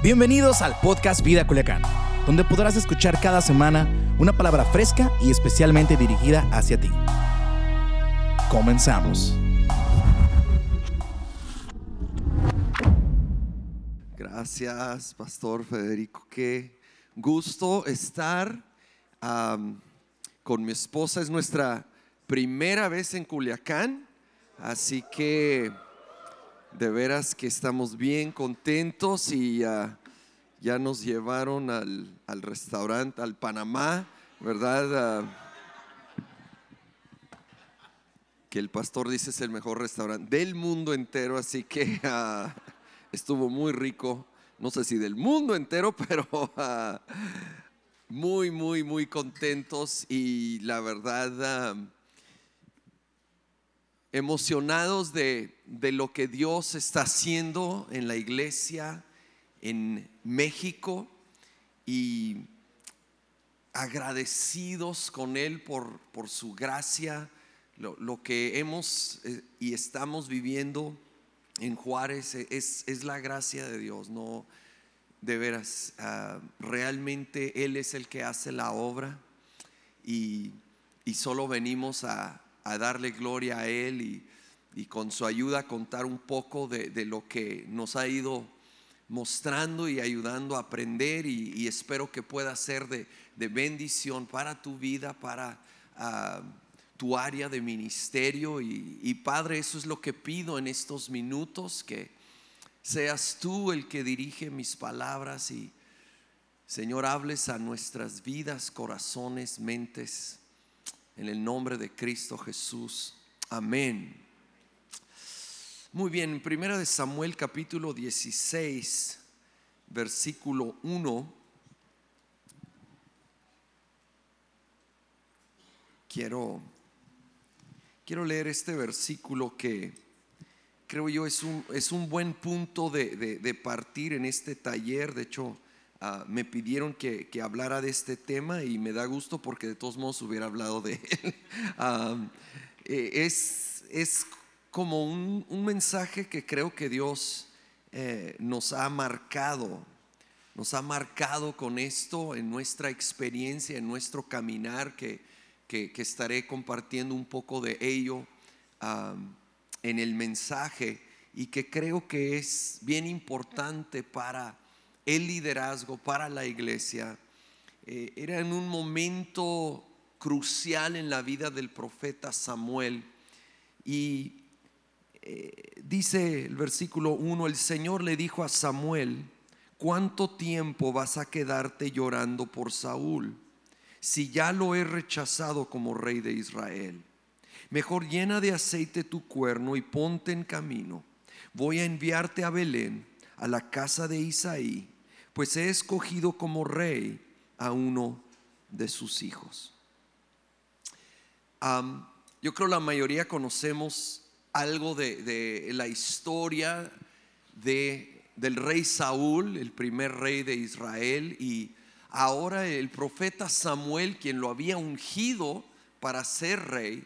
Bienvenidos al podcast Vida Culiacán, donde podrás escuchar cada semana una palabra fresca y especialmente dirigida hacia ti. Comenzamos. Gracias, Pastor Federico. Qué gusto estar con mi esposa. Es nuestra primera vez en Culiacán, así que de veras que estamos bien contentos y ya nos llevaron al, al restaurante, al Panamá, ¿verdad? Ah, que el pastor dice es el mejor restaurante del mundo entero, así que ah, estuvo muy rico. No sé si del mundo entero, pero ah, muy, muy, muy contentos y la verdad emocionados de, de lo que Dios está haciendo en la iglesia en México y agradecidos con Él por, por su gracia, lo, lo que hemos eh, y estamos viviendo en Juárez eh, es, es la gracia de Dios, no de veras, ah, realmente Él es el que hace la obra y, y solo venimos a, a darle gloria a Él y, y con su ayuda contar un poco de, de lo que nos ha ido mostrando y ayudando a aprender y, espero que pueda ser de, de bendición para tu vida, para ah, tu área de ministerio. Y, y, Padre, eso es lo que pido en estos minutos, que seas tú el que dirige mis palabras y Señor, hables a nuestras vidas, corazones, mentes, en el nombre de Cristo Jesús. Amén. Muy bien, primera de Samuel capítulo 16, versículo 1. Quiero, quiero leer este versículo que creo yo es un, es un buen punto de, de, de partir en este taller. De hecho, uh, me pidieron que, que, hablara de este tema y me da gusto porque de todos modos hubiera hablado de él. uh, es, es como un, un, mensaje que creo que Dios eh, nos ha marcado, nos ha marcado con esto en nuestra experiencia, en nuestro caminar, que, que, estaré compartiendo un poco de ello um, en el mensaje y que creo que es bien importante para el liderazgo, para la iglesia. Eh, era en un momento crucial en la vida del profeta Samuel y eh, dice el versículo 1, el Señor le dijo a Samuel, ¿cuánto tiempo vas a quedarte llorando por Saúl si ya lo he rechazado como rey de Israel? Mejor llena de aceite tu cuerno y ponte en camino. Voy a enviarte a Belén, a la casa de Isaí, pues he escogido como rey a uno de sus hijos. Yo creo la mayoría conocemos algo de, de la historia de, del rey Saúl, el primer rey de Israel, y ahora el profeta Samuel, quien lo había ungido para ser rey,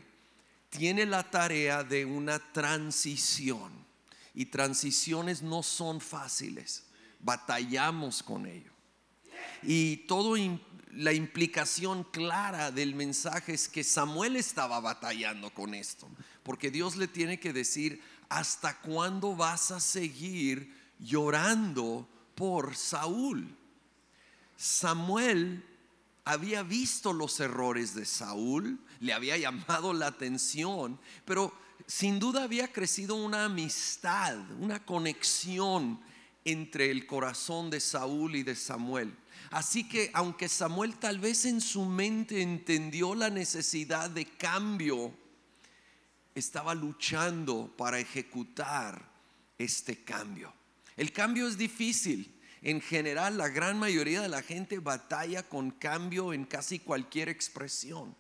tiene la tarea de una transición. Y transiciones no son fáciles, batallamos con ello. Y todo la implicación clara del mensaje es que Samuel estaba batallando con esto, porque Dios le tiene que decir, ¿hasta cuándo vas a seguir llorando por Saúl? Samuel había visto los errores de Saúl, le había llamado la atención, pero sin duda había crecido una amistad, una conexión entre el corazón de Saúl y de Samuel. Así que aunque Samuel tal vez en su mente entendió la necesidad de cambio, estaba luchando para ejecutar este cambio. El cambio es difícil. En general, la gran mayoría de la gente batalla con cambio en casi cualquier expresión.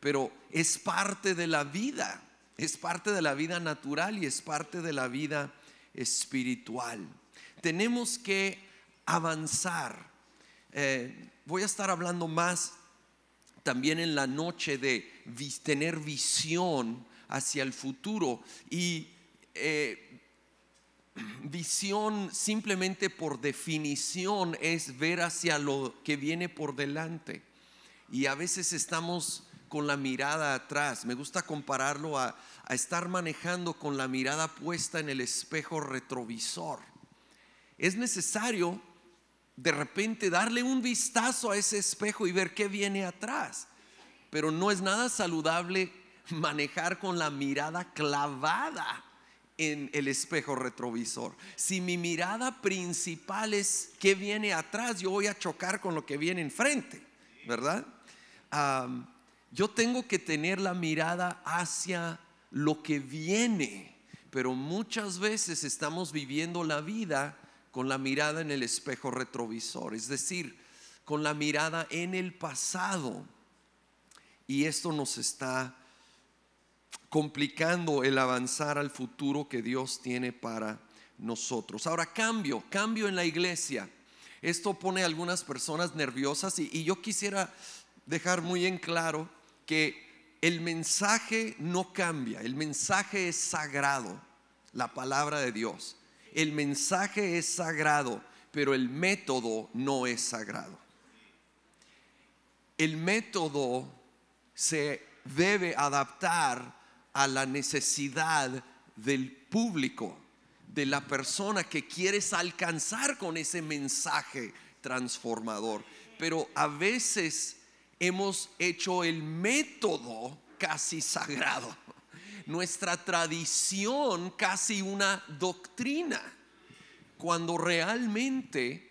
Pero es parte de la vida, es parte de la vida natural y es parte de la vida espiritual. Tenemos que avanzar. Eh, voy a estar hablando más también en la noche de tener visión hacia el futuro y eh, visión simplemente por definición es ver hacia lo que viene por delante. Y a veces estamos con la mirada atrás. Me gusta compararlo a, a estar manejando con la mirada puesta en el espejo retrovisor. Es necesario de repente darle un vistazo a ese espejo y ver qué viene atrás. Pero no es nada saludable manejar con la mirada clavada en el espejo retrovisor. Si mi mirada principal es qué viene atrás, yo voy a chocar con lo que viene enfrente, ¿verdad? yo tengo que tener la mirada hacia lo que viene, pero muchas veces estamos viviendo la vida con la mirada en el espejo retrovisor, es decir, con la mirada en el pasado. Y esto nos está complicando el avanzar al futuro que Dios tiene para nosotros. Ahora, cambio, cambio en la iglesia. Esto pone a algunas personas nerviosas y, yo quisiera dejar muy en claro que el mensaje no cambia, el mensaje es sagrado, la palabra de Dios. El mensaje es sagrado, pero el método no es sagrado. El método se debe adaptar a la necesidad del público, de la persona que quieres alcanzar con ese mensaje transformador. Pero a veces hemos hecho el método casi sagrado, nuestra tradición casi una doctrina, cuando realmente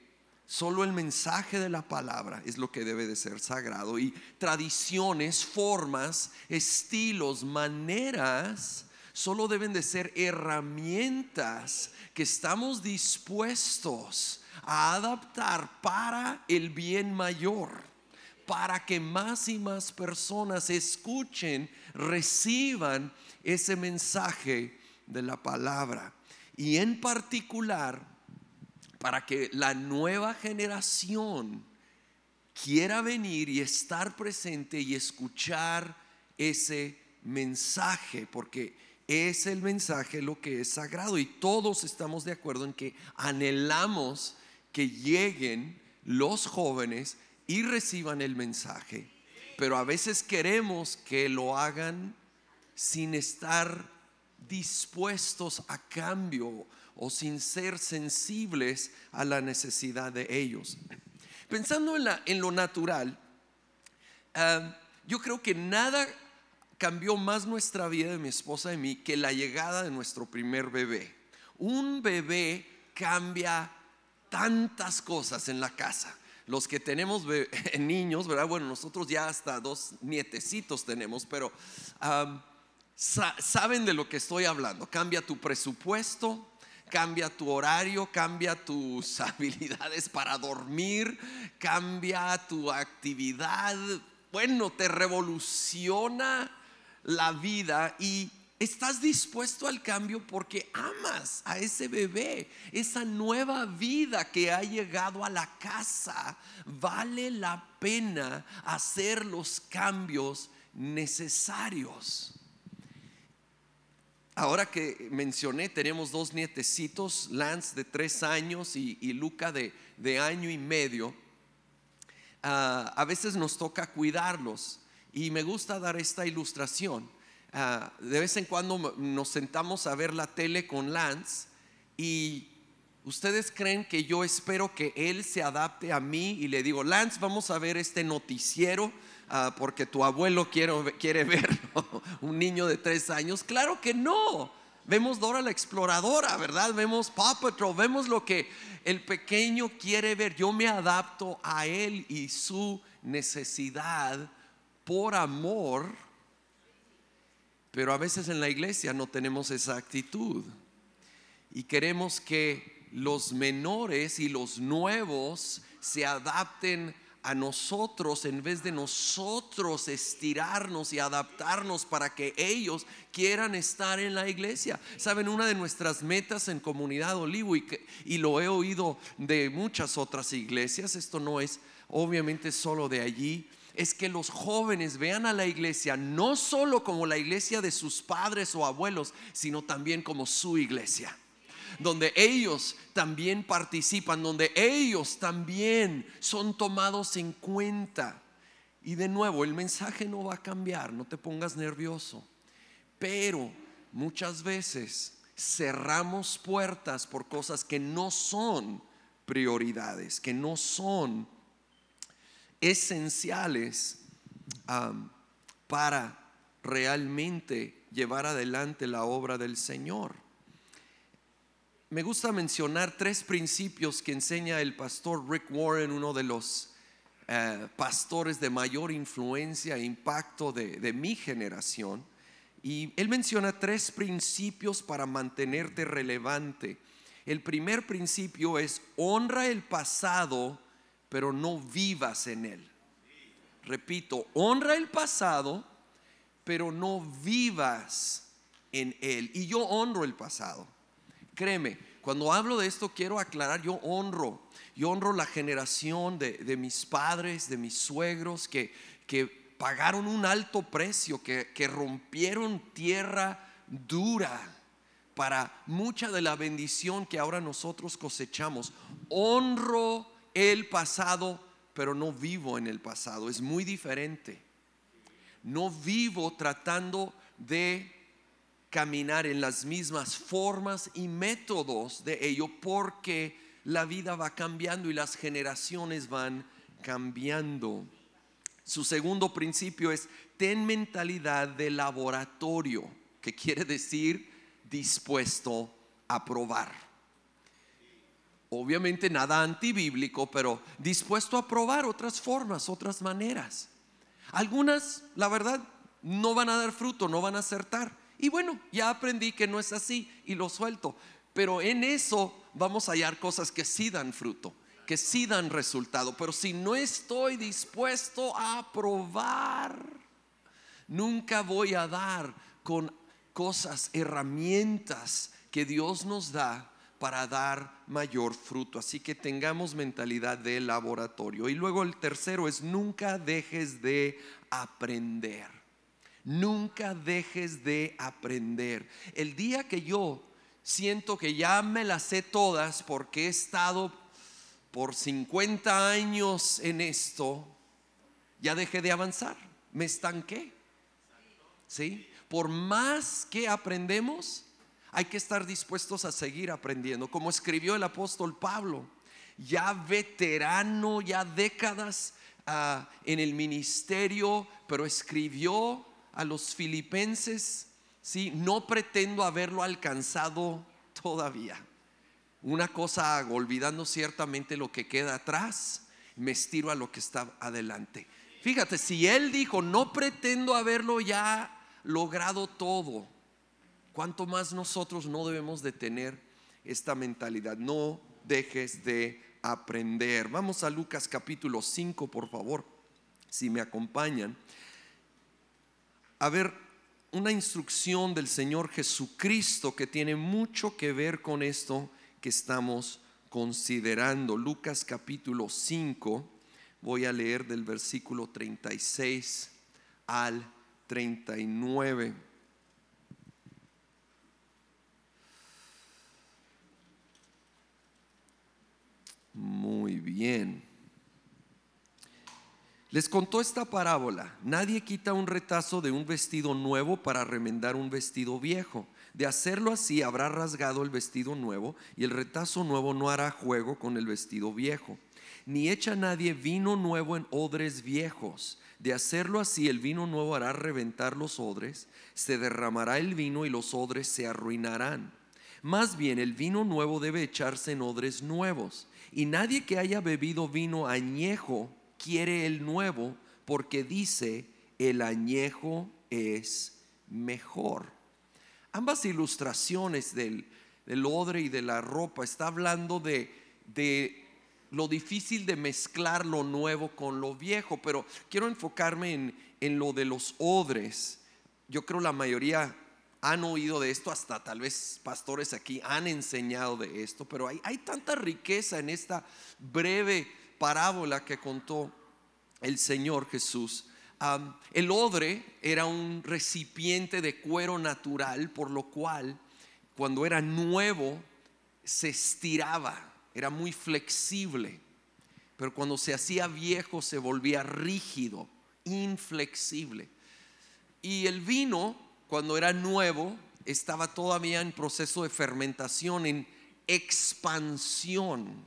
Solo el mensaje de la palabra es lo que debe de ser sagrado. Y tradiciones, formas, estilos, maneras, solo deben de ser herramientas que estamos dispuestos a adaptar para el bien mayor, para que más y más personas escuchen, reciban ese mensaje de la palabra. Y en particular, para que la nueva generación quiera venir y estar presente y escuchar ese mensaje, porque es el mensaje lo que es sagrado y todos estamos de acuerdo en que anhelamos que lleguen los jóvenes y reciban el mensaje, pero a veces queremos que lo hagan sin estar dispuestos a cambio o sin ser sensibles a la necesidad de ellos. Pensando en, lo natural, ah, yo creo que nada cambió más nuestra vida de mi esposa y mí que la llegada de nuestro primer bebé. Un bebé cambia tantas cosas en la casa. Los que tenemos niños, ¿verdad? Bueno, nosotros ya hasta dos nietecitos tenemos, pero saben de lo que estoy hablando. Cambia tu presupuesto, cambia tu horario, cambia tus habilidades para dormir, cambia tu actividad. Bueno, te revoluciona la vida y estás dispuesto al cambio porque amas a ese bebé, esa nueva vida que ha llegado a la casa. Vale la pena hacer los cambios necesarios. Ahora que mencioné, tenemos dos nietecitos, Lance de tres años y, Luca de, año y medio. Ah, a veces nos toca cuidarlos y me gusta dar esta ilustración. Ah, de vez en cuando nos sentamos a ver la tele con Lance y ustedes creen que yo espero que él se adapte a mí y le digo, Lance, vamos a ver este noticiero Ah, porque tu abuelo quiere, quiere verlo, un niño de tres años. Claro que no. Vemos Dora la exploradora, ¿verdad? Vemos Paw Patrol, vemos lo que el pequeño quiere ver. Yo me adapto a él y su necesidad por amor. Pero a veces en la iglesia no tenemos esa actitud. Y queremos que los menores y los nuevos se adapten a nosotros en vez de nosotros estirarnos y adaptarnos para que ellos quieran estar en la iglesia. Saben, una de nuestras metas en Comunidad Olivo y, y lo he oído de muchas otras iglesias, esto no es obviamente solo de allí, es que los jóvenes vean a la iglesia no solo como la iglesia de sus padres o abuelos, sino también como su iglesia donde ellos también participan, donde ellos también son tomados en cuenta. Y de nuevo, el mensaje no va a cambiar, no te pongas nervioso. Pero muchas veces cerramos puertas por cosas que no son prioridades, que no son esenciales para realmente llevar adelante la obra del Señor. Me gusta mencionar tres principios que enseña el pastor Rick Warren, uno de los eh, pastores de mayor influencia e impacto de, de mi generación. Y él menciona tres principios para mantenerte relevante. El primer principio es honra el pasado, pero no vivas en él. Repito, honra el pasado, pero no vivas en él. Y yo honro el pasado. Créeme, cuando hablo de esto quiero aclarar, yo honro, yo honro la generación de, mis padres, de mis suegros, que, que pagaron un alto precio, que, que rompieron tierra dura para mucha de la bendición que ahora nosotros cosechamos. Honro el pasado, pero no vivo en el pasado. Es muy diferente. No vivo tratando de caminar en las mismas formas y métodos de ello porque la vida va cambiando y las generaciones van cambiando. Su segundo principio es ten mentalidad de laboratorio, que quiere decir dispuesto a probar obviamente nada antibíblico, pero dispuesto a probar otras formas, otras maneras. Algunas, la verdad, no van a dar fruto, no van a acertar. Y bueno, ya aprendí que no es así y lo suelto. Pero en eso vamos a hallar cosas que sí dan fruto, que sí dan resultado. Pero si no estoy dispuesto a probar, nunca voy a dar con cosas, herramientas que Dios nos da para dar mayor fruto. Así que tengamos mentalidad de laboratorio. Y luego el tercero es nunca dejes de aprender. Nunca dejes de aprender. El día que yo siento que ya me las sé todas porque he estado por 50 años en esto, ya dejé de avanzar, me estanqué. ¿Sí? Por más que aprendemos, hay que estar dispuestos a seguir aprendiendo. Como escribió el apóstol Pablo, ya veterano, ya décadas ah, en el ministerio, pero escribió a los filipenses, ¿sí? no pretendo haberlo alcanzado todavía. Una cosa hago, olvidando ciertamente lo que queda atrás, me estiro a lo que está adelante. Fíjate, si él dijo, no pretendo haberlo ya logrado todo, ¿Cuánto más nosotros no debemos de tener esta mentalidad? No dejes de aprender. Vamos a Lucas capítulo 5, por favor, si me acompañan. A ver, una instrucción del Señor Jesucristo que tiene mucho que ver con esto que estamos considerando. Lucas capítulo 5, voy a leer del versículo 36 al 39. Muy bien. Les contó esta parábola. Nadie quita un retazo de un vestido nuevo para remendar un vestido viejo. De hacerlo así habrá rasgado el vestido nuevo y el retazo nuevo no hará juego con el vestido viejo. Ni echa nadie vino nuevo en odres viejos. De hacerlo así el vino nuevo hará reventar los odres, se derramará el vino y los odres se arruinarán. Más bien el vino nuevo debe echarse en odres nuevos y nadie que haya bebido vino añejo quiere el nuevo porque dice, el añejo es mejor. Ambas ilustraciones del, odre y de la ropa está hablando de, de lo difícil de mezclar lo nuevo con lo viejo, pero quiero enfocarme en, en lo de los odres. Yo creo la mayoría han oído de esto, hasta tal vez pastores aquí han enseñado de esto, pero hay, hay tanta riqueza en esta breve parábola que contó el Señor Jesús. el odre era un recipiente de cuero natural, por lo cual cuando era nuevo se estiraba, era muy flexible, pero cuando se hacía viejo se volvía rígido, inflexible. Y el vino, cuando era nuevo, estaba todavía en proceso de fermentación, en expansión.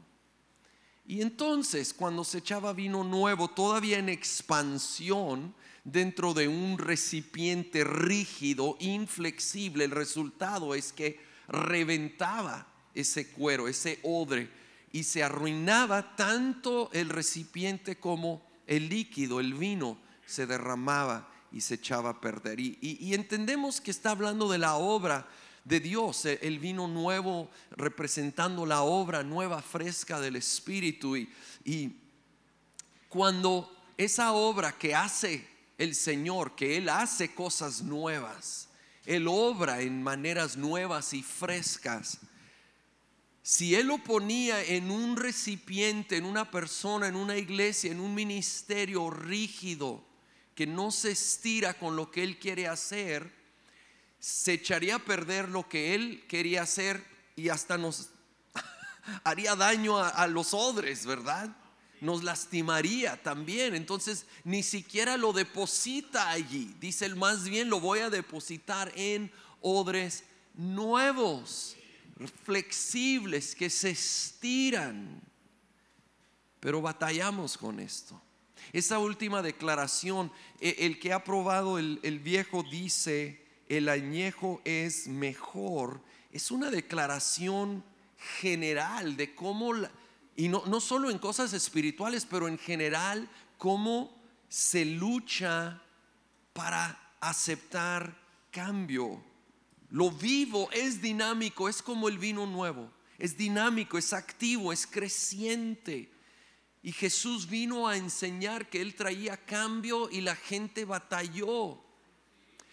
Y entonces, cuando se echaba vino nuevo, todavía en expansión, dentro de un recipiente rígido, inflexible, el resultado es que reventaba ese cuero, ese odre, y se arruinaba tanto el recipiente como el líquido, el vino, se derramaba y se echaba a perder. Y, entendemos que está hablando de la obra de Dios, el vino nuevo representando la obra nueva, fresca del Espíritu. Y, y cuando esa obra que hace el Señor, que Él hace cosas nuevas, Él obra en maneras nuevas y frescas. Si Él lo ponía en un recipiente, en una persona, en una iglesia, en un ministerio rígido, que no se estira con lo que Él quiere hacer, se echaría a perder lo que Él quería hacer y hasta nos haría daño a, los odres, ¿verdad? nos lastimaría también. Entonces ni siquiera lo deposita allí. Dice el más bien lo voy a depositar en odres nuevos, flexibles, que se estiran. Pero batallamos con esto. Esa última declaración, e, el que ha probado el viejo dice, el añejo es mejor, es una declaración general de cómo y no, no solo en cosas espirituales, pero en general, cómo se lucha para aceptar cambio. Lo vivo es dinámico, es como el vino nuevo. Es dinámico, es activo, es creciente. Y Jesús vino a enseñar que Él traía cambio y la gente batalló.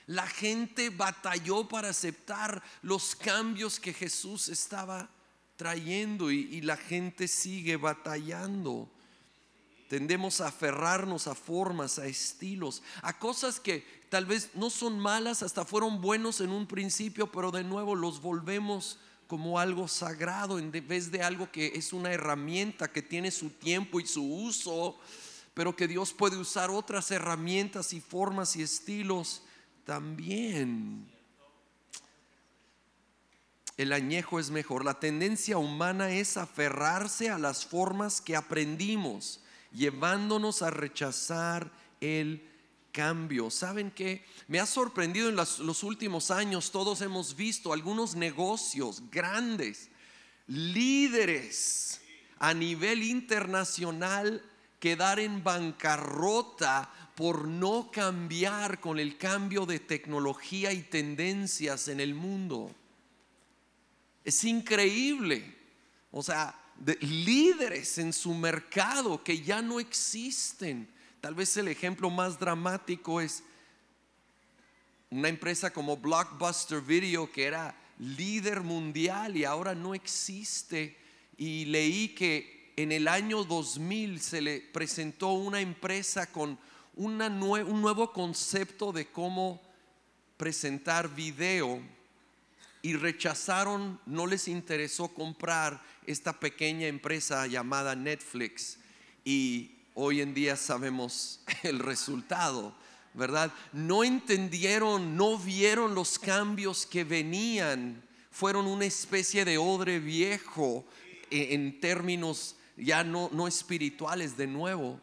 La gente batalló para aceptar los cambios que Jesús estaba trayendo y, la gente sigue batallando. Tendemos a aferrarnos a formas, a estilos, a cosas que tal vez no son malas, hasta fueron buenos en un principio, pero de nuevo los volvemos como algo sagrado en vez de algo que es una herramienta que tiene su tiempo y su uso, pero que Dios puede usar otras herramientas y formas y estilos también el añejo es mejor. La tendencia humana es aferrarse a las formas que aprendimos, llevándonos a rechazar el cambio. ¿Saben qué? Me ha sorprendido en los, últimos años, todos hemos visto algunos negocios grandes, líderes a nivel internacional quedar en bancarrota por no cambiar con el cambio de tecnología y tendencias en el mundo. Es increíble. O sea, de líderes en su mercado que ya no existen. Tal vez el ejemplo más dramático es una empresa como Blockbuster Video que era líder mundial y ahora no existe. Y leí que en el año 2000 se le presentó una empresa con una un nuevo concepto de cómo presentar video y rechazaron, no les interesó comprar esta pequeña empresa llamada Netflix y hoy en día sabemos el resultado, ¿verdad? No entendieron, no vieron los cambios que venían, fueron una especie de odre viejo e, en términos ya no, no espirituales de nuevo.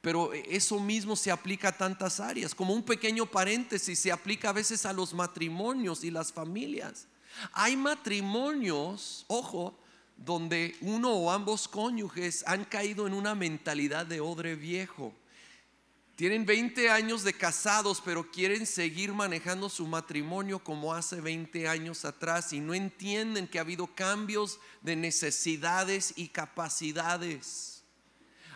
Pero eso mismo se aplica a tantas áreas. Como un pequeño paréntesis, se aplica a veces a los matrimonios y las familias. Hay matrimonios, ojo, donde uno o ambos cónyuges han caído en una mentalidad de odre viejo. Tienen 20 años de casados, pero quieren seguir manejando su matrimonio como hace 20 años atrás y no entienden que ha habido cambios de necesidades y capacidades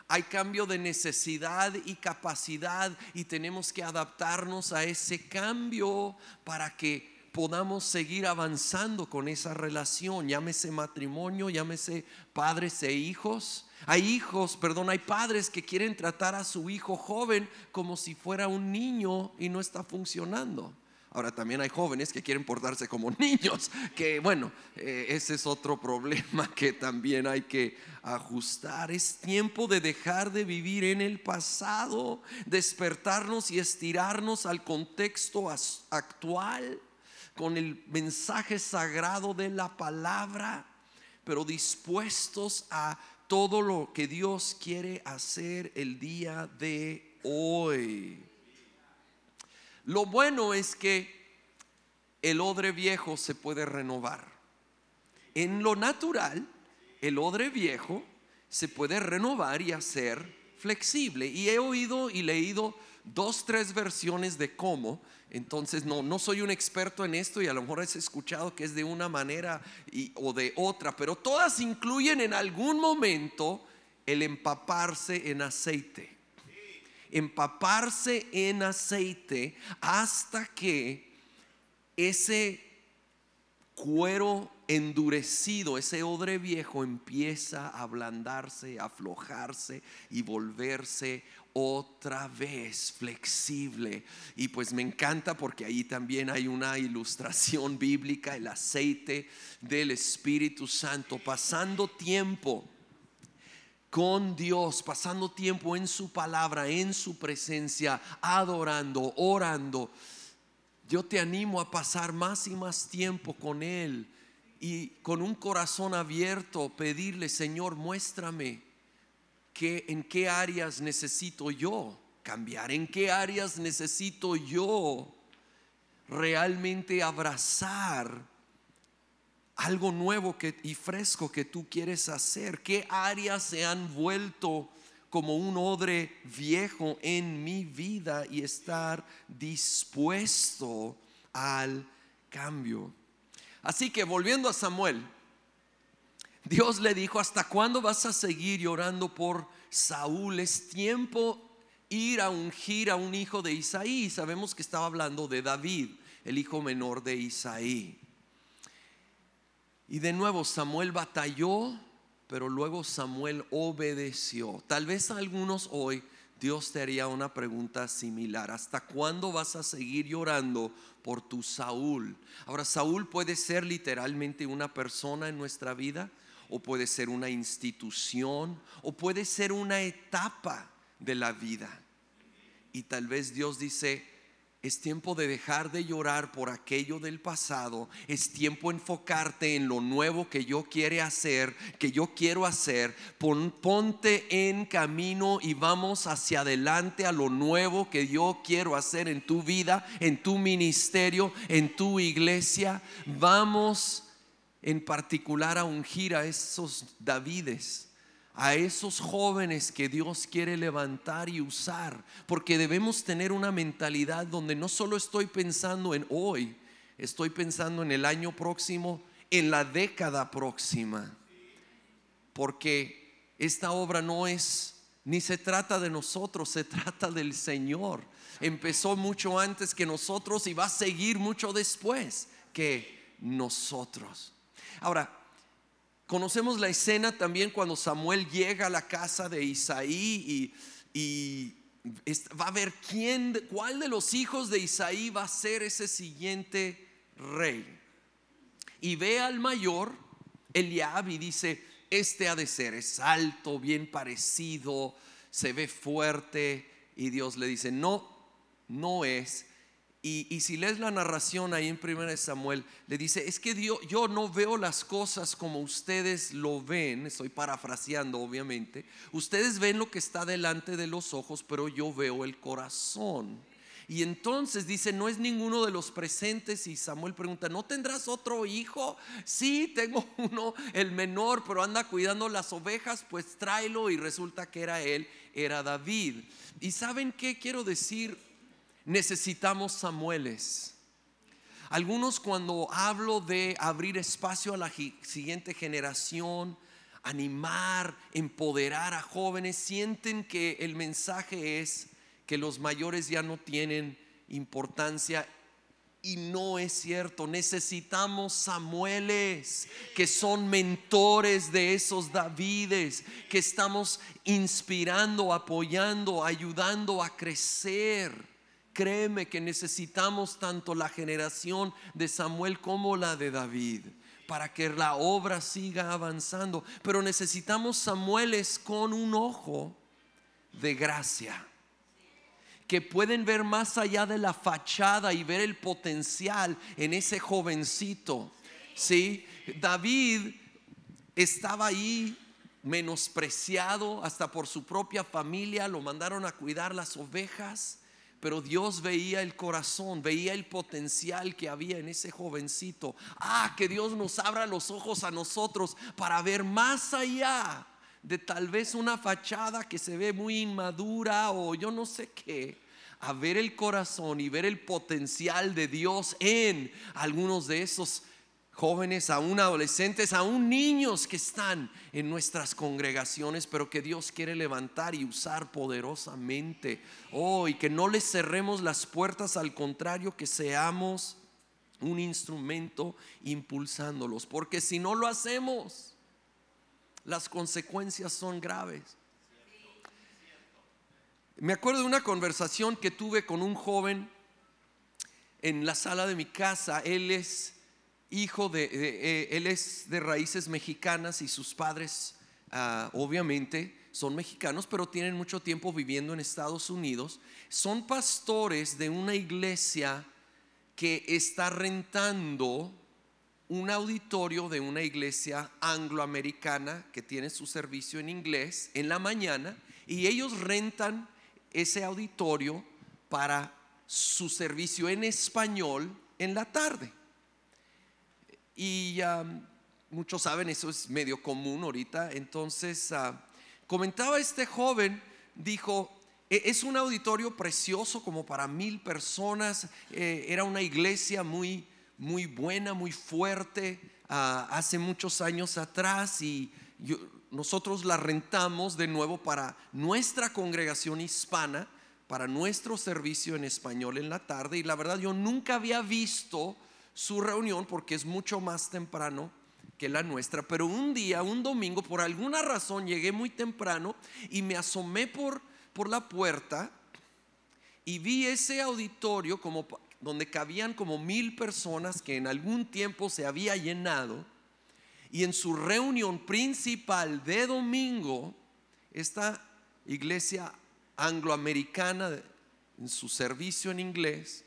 hay cambio de necesidad y capacidad y tenemos que adaptarnos a ese cambio para que podamos seguir avanzando con esa relación, llámese matrimonio, llámese padres e hijos. Hay hijos, perdón, hay padres que quieren tratar a su hijo joven como si fuera un niño y no está funcionando. Ahora también hay jóvenes que quieren portarse como niños, que bueno, eh, ese es otro problema que también hay que ajustar. Es tiempo de dejar de vivir en el pasado, despertarnos y estirarnos al contexto actual con el mensaje sagrado de la palabra, pero dispuestos a todo lo que Dios quiere hacer el día de hoy. Lo bueno es que el odre viejo se puede renovar. En lo natural, el odre viejo se puede renovar y hacer flexible. Y he oído y leído dos, tres versiones de cómo. Entonces no, no soy un experto en esto y a lo mejor has escuchado que es de una manera o de otra, pero todas incluyen en algún momento el empaparse en aceite empaparse en aceite hasta que ese cuero endurecido, ese odre viejo empieza a ablandarse, a aflojarse y volverse otra vez flexible. Y pues me encanta porque ahí también hay una ilustración bíblica, el aceite del Espíritu Santo, pasando tiempo con Dios, pasando tiempo en su palabra, en su presencia, adorando, orando. Yo te animo a pasar más y más tiempo con Él y con un corazón abierto pedirle, Señor, muéstrame que, en qué áreas necesito yo cambiar, en qué áreas necesito yo realmente abrazar algo nuevo y fresco que tú quieres hacer? ¿Qué áreas se han vuelto como un odre viejo en mi vida y estar dispuesto al cambio? Así que volviendo a Samuel, Dios le dijo, ¿hasta cuándo vas a seguir llorando por Saúl? Es tiempo ir a ungir a un hijo de Isaí. Sabemos que estaba hablando de David, el hijo menor de Isaí. Y de nuevo Samuel batalló, pero luego Samuel obedeció. Tal vez a algunos hoy Dios te haría una pregunta similar. ¿Hasta cuándo vas a seguir llorando por tu Saúl? Ahora, Saúl puede ser literalmente una persona en nuestra vida, o puede ser una institución, o puede ser una etapa de la vida. Y tal vez Dios dice, es tiempo de dejar de llorar por aquello del pasado. Es tiempo de enfocarte en lo nuevo que yo quiere hacer, que yo quiero hacer. ponte en camino y vamos hacia adelante a lo nuevo que yo quiero hacer en tu vida, en tu ministerio, en tu iglesia. Vamos en particular a ungir a esos Davides a esos jóvenes que Dios quiere levantar y usar, porque debemos tener una mentalidad donde no solo estoy pensando en hoy, estoy pensando en el año próximo, en la década próxima, porque esta obra no es, ni se trata de nosotros, se trata del Señor. Empezó mucho antes que nosotros y va a seguir mucho después que nosotros. Ahora, Conocemos la escena también cuando Samuel llega a la casa de Isaí y, va a ver quién, cuál de los hijos de Isaí va a ser ese siguiente rey. Y ve al mayor, Eliab, y dice, este ha de ser, es alto, bien parecido, se ve fuerte. Y Dios le dice, no, no es. Y, si lees la narración ahí en 1 Samuel, le dice, es que yo no veo las cosas como ustedes lo ven, estoy parafraseando obviamente, ustedes ven lo que está delante de los ojos, pero yo veo el corazón. Y entonces dice, no es ninguno de los presentes y Samuel pregunta, ¿no tendrás otro hijo? Sí, tengo uno, el menor, pero anda cuidando las ovejas, pues tráelo y resulta que era él, era David. ¿Y saben qué quiero decir? Necesitamos Samueles. Algunos cuando hablo de abrir espacio a la siguiente generación, animar, empoderar a jóvenes, sienten que el mensaje es que los mayores ya no tienen importancia y no es cierto. Necesitamos Samueles que son mentores de esos Davides, que estamos inspirando, apoyando, ayudando a crecer Créeme que necesitamos tanto la generación de Samuel como la de David para que la obra siga avanzando. Pero necesitamos Samueles con un ojo de gracia que pueden ver más allá de la fachada y ver el potencial en ese jovencito. ¿Sí? David estaba ahí menospreciado hasta por su propia familia, lo mandaron a cuidar las ovejas, pero Dios veía el corazón, veía el potencial que había en ese jovencito. Ah, que Dios nos abra los ojos a nosotros para ver más allá de tal vez una fachada que se ve muy inmadura o yo no sé qué, a ver el corazón y ver el potencial de Dios en algunos de esos jóvenes, aún adolescentes, aún niños que están en nuestras congregaciones, pero que Dios quiere levantar y usar poderosamente. Oh, y que no les cerremos las puertas, al contrario, que seamos un instrumento impulsándolos, porque si no lo hacemos, las consecuencias son graves. Me acuerdo de una conversación que tuve con un joven en la sala de mi casa. Él es hijo de, eh, él es de raíces mexicanas y sus padres ah, obviamente son mexicanos, pero tienen mucho tiempo viviendo en Estados Unidos. Son pastores de una iglesia que está rentando un auditorio de una iglesia angloamericana que tiene su servicio en inglés en la mañana y ellos rentan ese auditorio para su servicio en español en la tarde. Y muchos saben, eso es medio común ahorita. Entonces, ah, comentaba este joven, dijo, e, es un auditorio precioso como para mil personas, eh, era una iglesia muy muy buena, muy fuerte, ah, hace muchos años atrás y nosotros la rentamos de nuevo para nuestra congregación hispana, para nuestro servicio en español en la tarde y la verdad yo nunca había visto su reunión porque es mucho más temprano que la nuestra, pero un día, un domingo, por alguna razón llegué muy temprano y me asomé por, por la puerta y vi ese auditorio como donde cabían como mil personas que en algún tiempo se había llenado. Y en su reunión principal de domingo, esta iglesia angloamericana, en su servicio en inglés,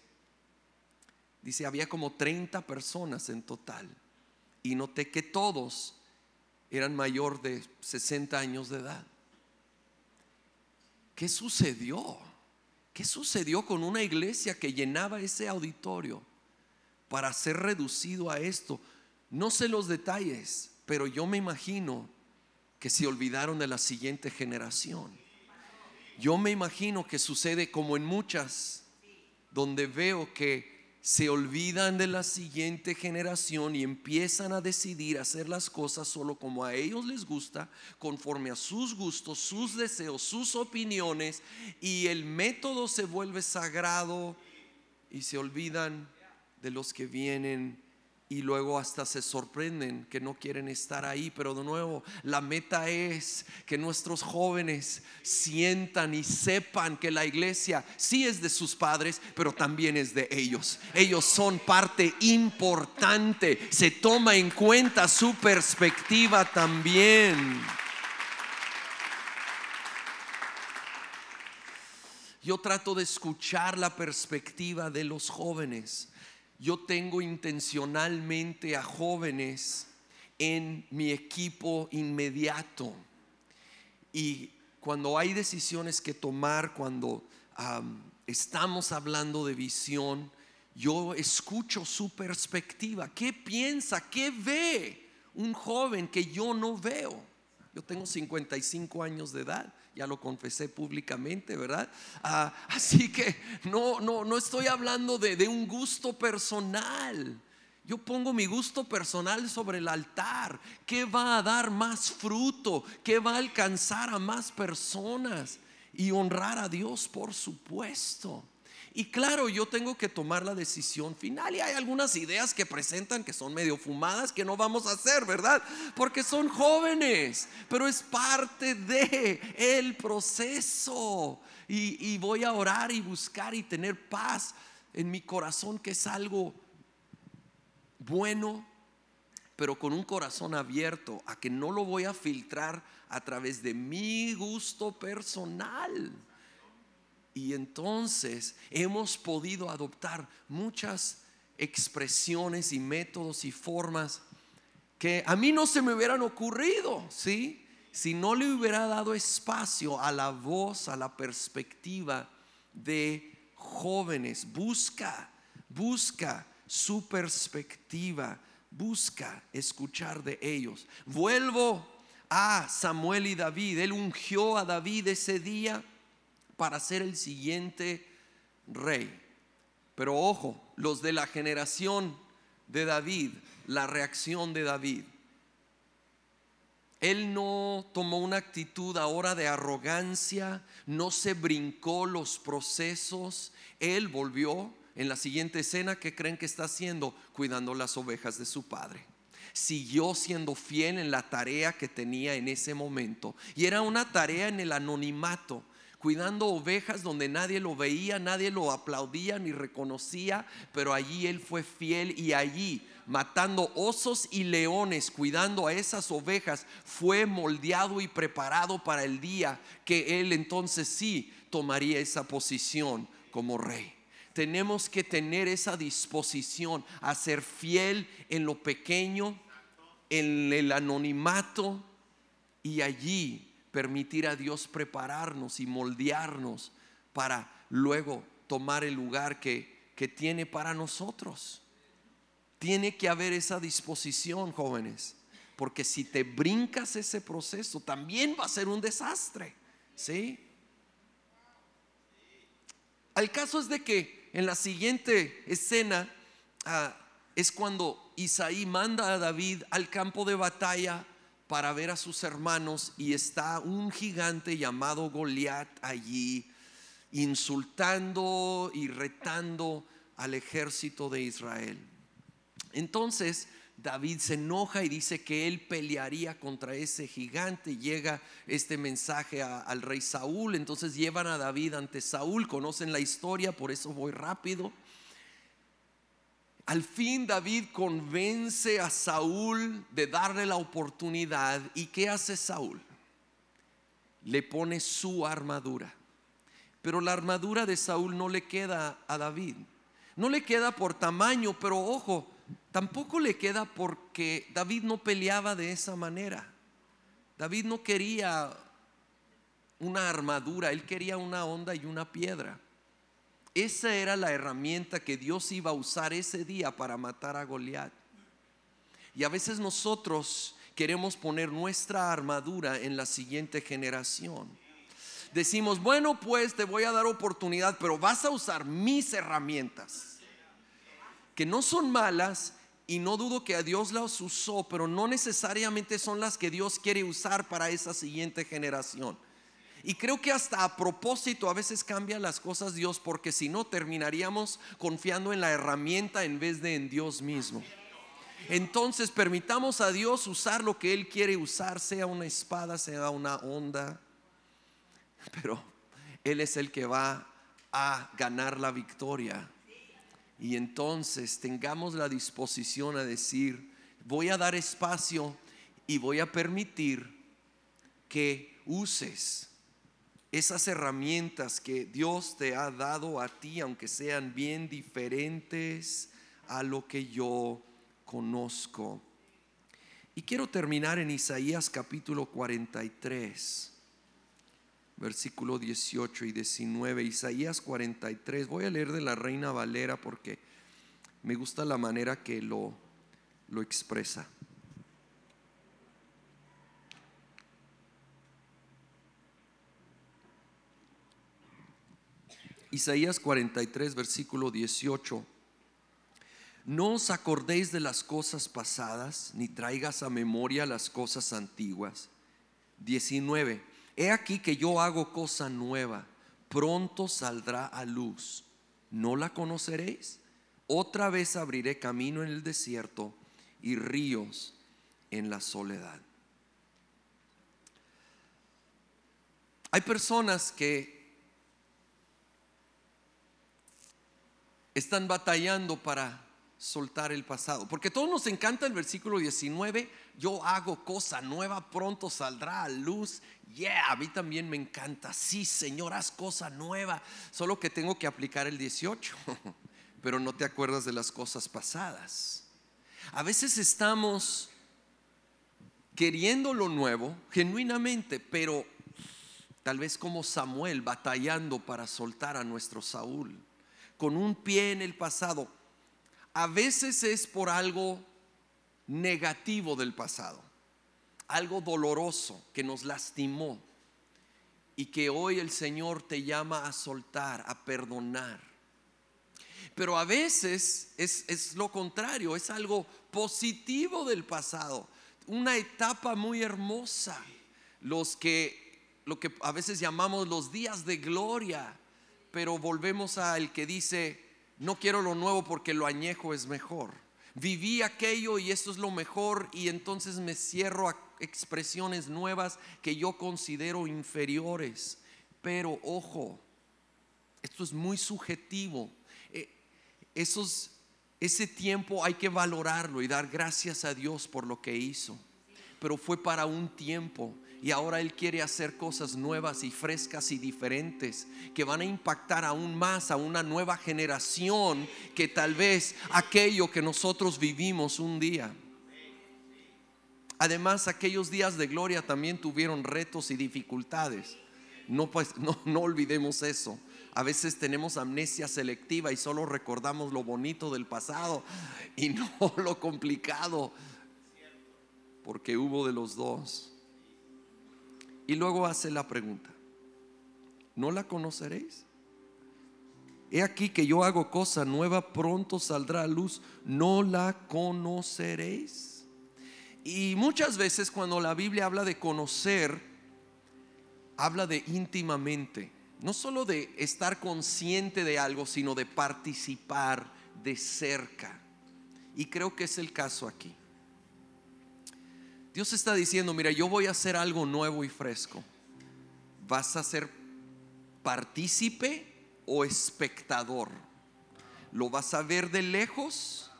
dice, había como 30 personas en total. Y noté que todos eran mayor de 60 años de edad. ¿Qué sucedió? ¿Qué sucedió con una iglesia que llenaba ese auditorio para ser reducido a esto? No sé los detalles, pero yo me imagino que se olvidaron de la siguiente generación. Yo me imagino que sucede como en muchas, donde veo que se olvidan de la siguiente generación y empiezan a decidir hacer las cosas solo como a ellos les gusta, conforme a sus gustos, sus deseos, sus opiniones, y el método se vuelve sagrado y se olvidan de los que vienen y luego hasta se sorprenden que no quieren estar ahí. Pero de nuevo, la meta es que nuestros jóvenes sientan y sepan que la iglesia sí es de sus padres, pero también es de ellos. Ellos son parte importante. Se toma en cuenta su perspectiva también. Yo trato de escuchar la perspectiva de los jóvenes yo tengo intencionalmente a jóvenes en mi equipo inmediato. Y cuando hay decisiones que tomar, cuando estamos hablando de visión, yo escucho su perspectiva. ¿Qué piensa? ¿Qué ve un joven que yo no veo? Yo tengo 55 años de edad ya lo confesé públicamente, ¿verdad? Ah, así que no, no, no estoy hablando de, de un gusto personal. Yo pongo mi gusto personal sobre el altar. ¿Qué va a dar más fruto? ¿Qué va a alcanzar a más personas? Y honrar a Dios, por supuesto. Y claro, yo tengo que tomar la decisión final y hay algunas ideas que presentan que son medio fumadas que no vamos a hacer, ¿verdad? Porque son jóvenes, pero es parte de proceso. Y, y voy a orar y buscar y tener paz en mi corazón, que es algo bueno, pero con un corazón abierto a que no lo voy a filtrar a través de mi gusto personal. Y entonces hemos podido adoptar muchas expresiones y métodos y formas que a mí no se me hubieran ocurrido, ¿sí? Si no le hubiera dado espacio a la voz, a la perspectiva de jóvenes. Busca, busca su perspectiva, busca escuchar de ellos. Vuelvo a Samuel y David. Él ungió a David ese día para ser el siguiente rey. Pero ojo, los de la generación de David, la reacción de David. Él no tomó una actitud ahora de arrogancia, no se brincó los procesos, él volvió en la siguiente escena que creen que está haciendo, cuidando las ovejas de su padre. Siguió siendo fiel en la tarea que tenía en ese momento. Y era una tarea en el anonimato cuidando ovejas donde nadie lo veía, nadie lo aplaudía ni reconocía, pero allí él fue fiel y allí matando osos y leones, cuidando a esas ovejas, fue moldeado y preparado para el día que él entonces sí tomaría esa posición como rey. Tenemos que tener esa disposición a ser fiel en lo pequeño, en el anonimato y allí permitir a Dios prepararnos y moldearnos para luego tomar el lugar que, que tiene para nosotros. Tiene que haber esa disposición, jóvenes, porque si te brincas ese proceso, también va a ser un desastre. ¿Sí? Al caso es de que en la siguiente escena ah, es cuando Isaí manda a David al campo de batalla para ver a sus hermanos y está un gigante llamado Goliat allí insultando y retando al ejército de Israel. Entonces David se enoja y dice que él pelearía contra ese gigante. Llega este mensaje al rey Saúl. Entonces llevan a David ante Saúl. Conocen la historia, por eso voy rápido. Al fin David convence a Saúl de darle la oportunidad. ¿Y qué hace Saúl? Le pone su armadura. Pero la armadura de Saúl no le queda a David. No le queda por tamaño, pero ojo, tampoco le queda porque David no peleaba de esa manera. David no quería una armadura, él quería una onda y una piedra. Esa era la herramienta que Dios iba a usar ese día para matar a Goliat. Y a veces nosotros queremos poner nuestra armadura en la siguiente generación. Decimos, bueno, pues te voy a dar oportunidad, pero vas a usar mis herramientas, que no son malas y no dudo que a Dios las usó, pero no necesariamente son las que Dios quiere usar para esa siguiente generación. Y creo que hasta a propósito a veces cambia las cosas Dios porque si no terminaríamos confiando en la herramienta en vez de en Dios mismo. Entonces permitamos a Dios usar lo que Él quiere usar, sea una espada, sea una onda. Pero Él es el que va a ganar la victoria. Y entonces tengamos la disposición a decir, voy a dar espacio y voy a permitir que uses esas herramientas que Dios te ha dado a ti, aunque sean bien diferentes a lo que yo conozco. Y quiero terminar en Isaías capítulo 43, versículo 18 y 19. Isaías 43, voy a leer de la Reina Valera porque me gusta la manera que lo, lo expresa. Isaías 43, versículo 18. No os acordéis de las cosas pasadas, ni traigas a memoria las cosas antiguas. 19. He aquí que yo hago cosa nueva, pronto saldrá a luz. ¿No la conoceréis? Otra vez abriré camino en el desierto y ríos en la soledad. Hay personas que están batallando para soltar el pasado. Porque todos nos encanta el versículo 19, yo hago cosa nueva, pronto saldrá a luz. Yeah, a mí también me encanta. Sí, Señor, haz cosa nueva. Solo que tengo que aplicar el 18, pero no te acuerdas de las cosas pasadas. A veces estamos queriendo lo nuevo, genuinamente, pero tal vez como Samuel batallando para soltar a nuestro Saúl con un pie en el pasado. A veces es por algo negativo del pasado, algo doloroso que nos lastimó y que hoy el Señor te llama a soltar, a perdonar. Pero a veces es, es lo contrario, es algo positivo del pasado, una etapa muy hermosa, los que lo que a veces llamamos los días de gloria, pero volvemos al que dice, no quiero lo nuevo porque lo añejo es mejor. Viví aquello y esto es lo mejor y entonces me cierro a expresiones nuevas que yo considero inferiores. Pero ojo, esto es muy subjetivo. Eh, esos, ese tiempo hay que valorarlo y dar gracias a Dios por lo que hizo. Pero fue para un tiempo y ahora Él quiere hacer cosas nuevas y frescas y diferentes que van a impactar aún más a una nueva generación que tal vez aquello que nosotros vivimos un día. Además, aquellos días de gloria también tuvieron retos y dificultades. No, pues, no, olvidemos eso. A veces tenemos amnesia selectiva y solo recordamos lo bonito del pasado y no lo complicado, porque hubo de los dos. Y luego hace la pregunta, ¿no la conoceréis? He aquí que yo hago cosa nueva, pronto saldrá a luz, ¿no la conoceréis? Y muchas veces cuando la Biblia habla de conocer, habla de íntimamente, no solo de estar consciente de algo, sino de participar de cerca. Y creo que es el caso aquí. Dios está diciendo, mira, yo voy a hacer algo nuevo y fresco. ¿Vas a ser partícipe o espectador? ¿Lo vas a ver de lejos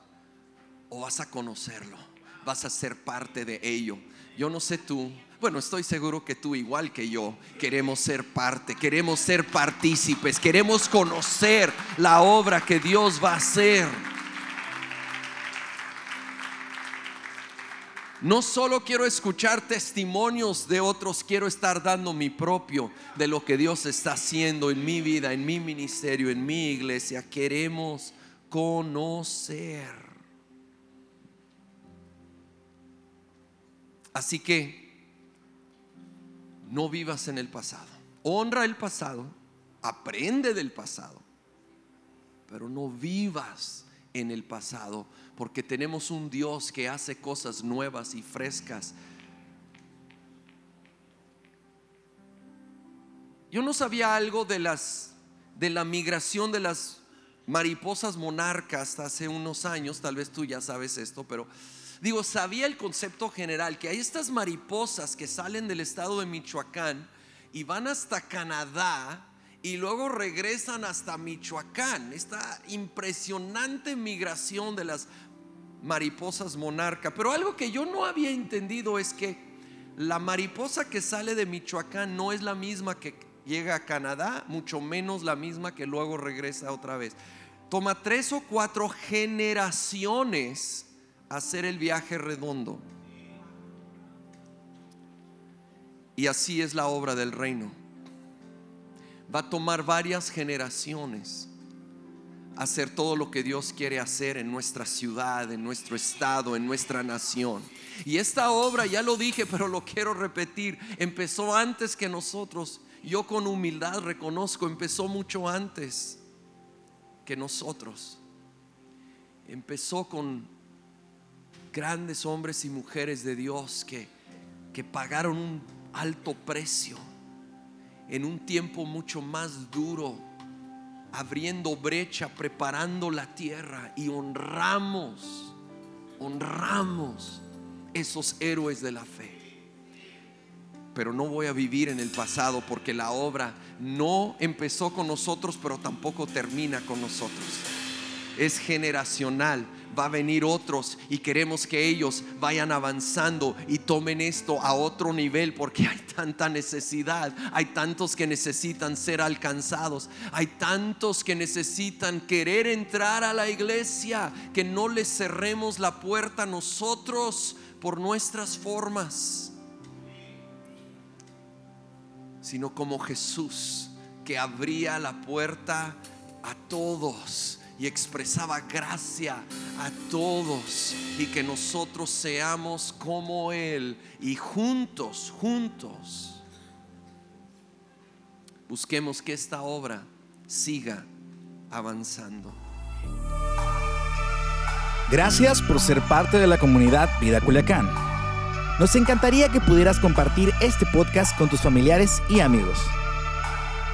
o vas a conocerlo? ¿Vas a ser parte de ello? Yo no sé tú, bueno, estoy seguro que tú, igual que yo, queremos ser parte, queremos ser partícipes, queremos conocer la obra que Dios va a hacer. No solo quiero escuchar testimonios de otros, quiero estar dando mi propio de lo que Dios está haciendo en mi vida, en mi ministerio, en mi iglesia. Queremos conocer. Así que no vivas en el pasado. Honra el pasado, aprende del pasado, pero no vivas en el pasado porque tenemos un Dios que hace cosas nuevas y frescas. Yo no sabía algo de las de la migración de las mariposas monarcas hace unos años, tal vez tú ya sabes esto, pero digo, sabía el concepto general que hay estas mariposas que salen del estado de Michoacán y van hasta Canadá y luego regresan hasta Michoacán. Esta impresionante migración de las mariposas monarca. Pero algo que yo no había entendido es que la mariposa que sale de Michoacán no es la misma que llega a Canadá, mucho menos la misma que luego regresa otra vez. Toma tres o cuatro generaciones hacer el viaje redondo. Y así es la obra del reino. Va a tomar varias generaciones hacer todo lo que Dios quiere hacer en nuestra ciudad, en nuestro estado, en nuestra nación. Y esta obra, ya lo dije, pero lo quiero repetir, empezó antes que nosotros. Yo con humildad reconozco, empezó mucho antes que nosotros. Empezó con grandes hombres y mujeres de Dios que, que pagaron un alto precio en un tiempo mucho más duro abriendo brecha, preparando la tierra y honramos, honramos esos héroes de la fe. Pero no voy a vivir en el pasado porque la obra no empezó con nosotros, pero tampoco termina con nosotros. Es generacional va a venir otros y queremos que ellos vayan avanzando y tomen esto a otro nivel porque hay tanta necesidad, hay tantos que necesitan ser alcanzados, hay tantos que necesitan querer entrar a la iglesia, que no les cerremos la puerta a nosotros por nuestras formas, sino como Jesús que abría la puerta a todos y expresaba gracia a todos y que nosotros seamos como Él y juntos, juntos, busquemos que esta obra siga avanzando. Gracias por ser parte de la comunidad Vida Culiacán. Nos encantaría que pudieras compartir este podcast con tus familiares y amigos.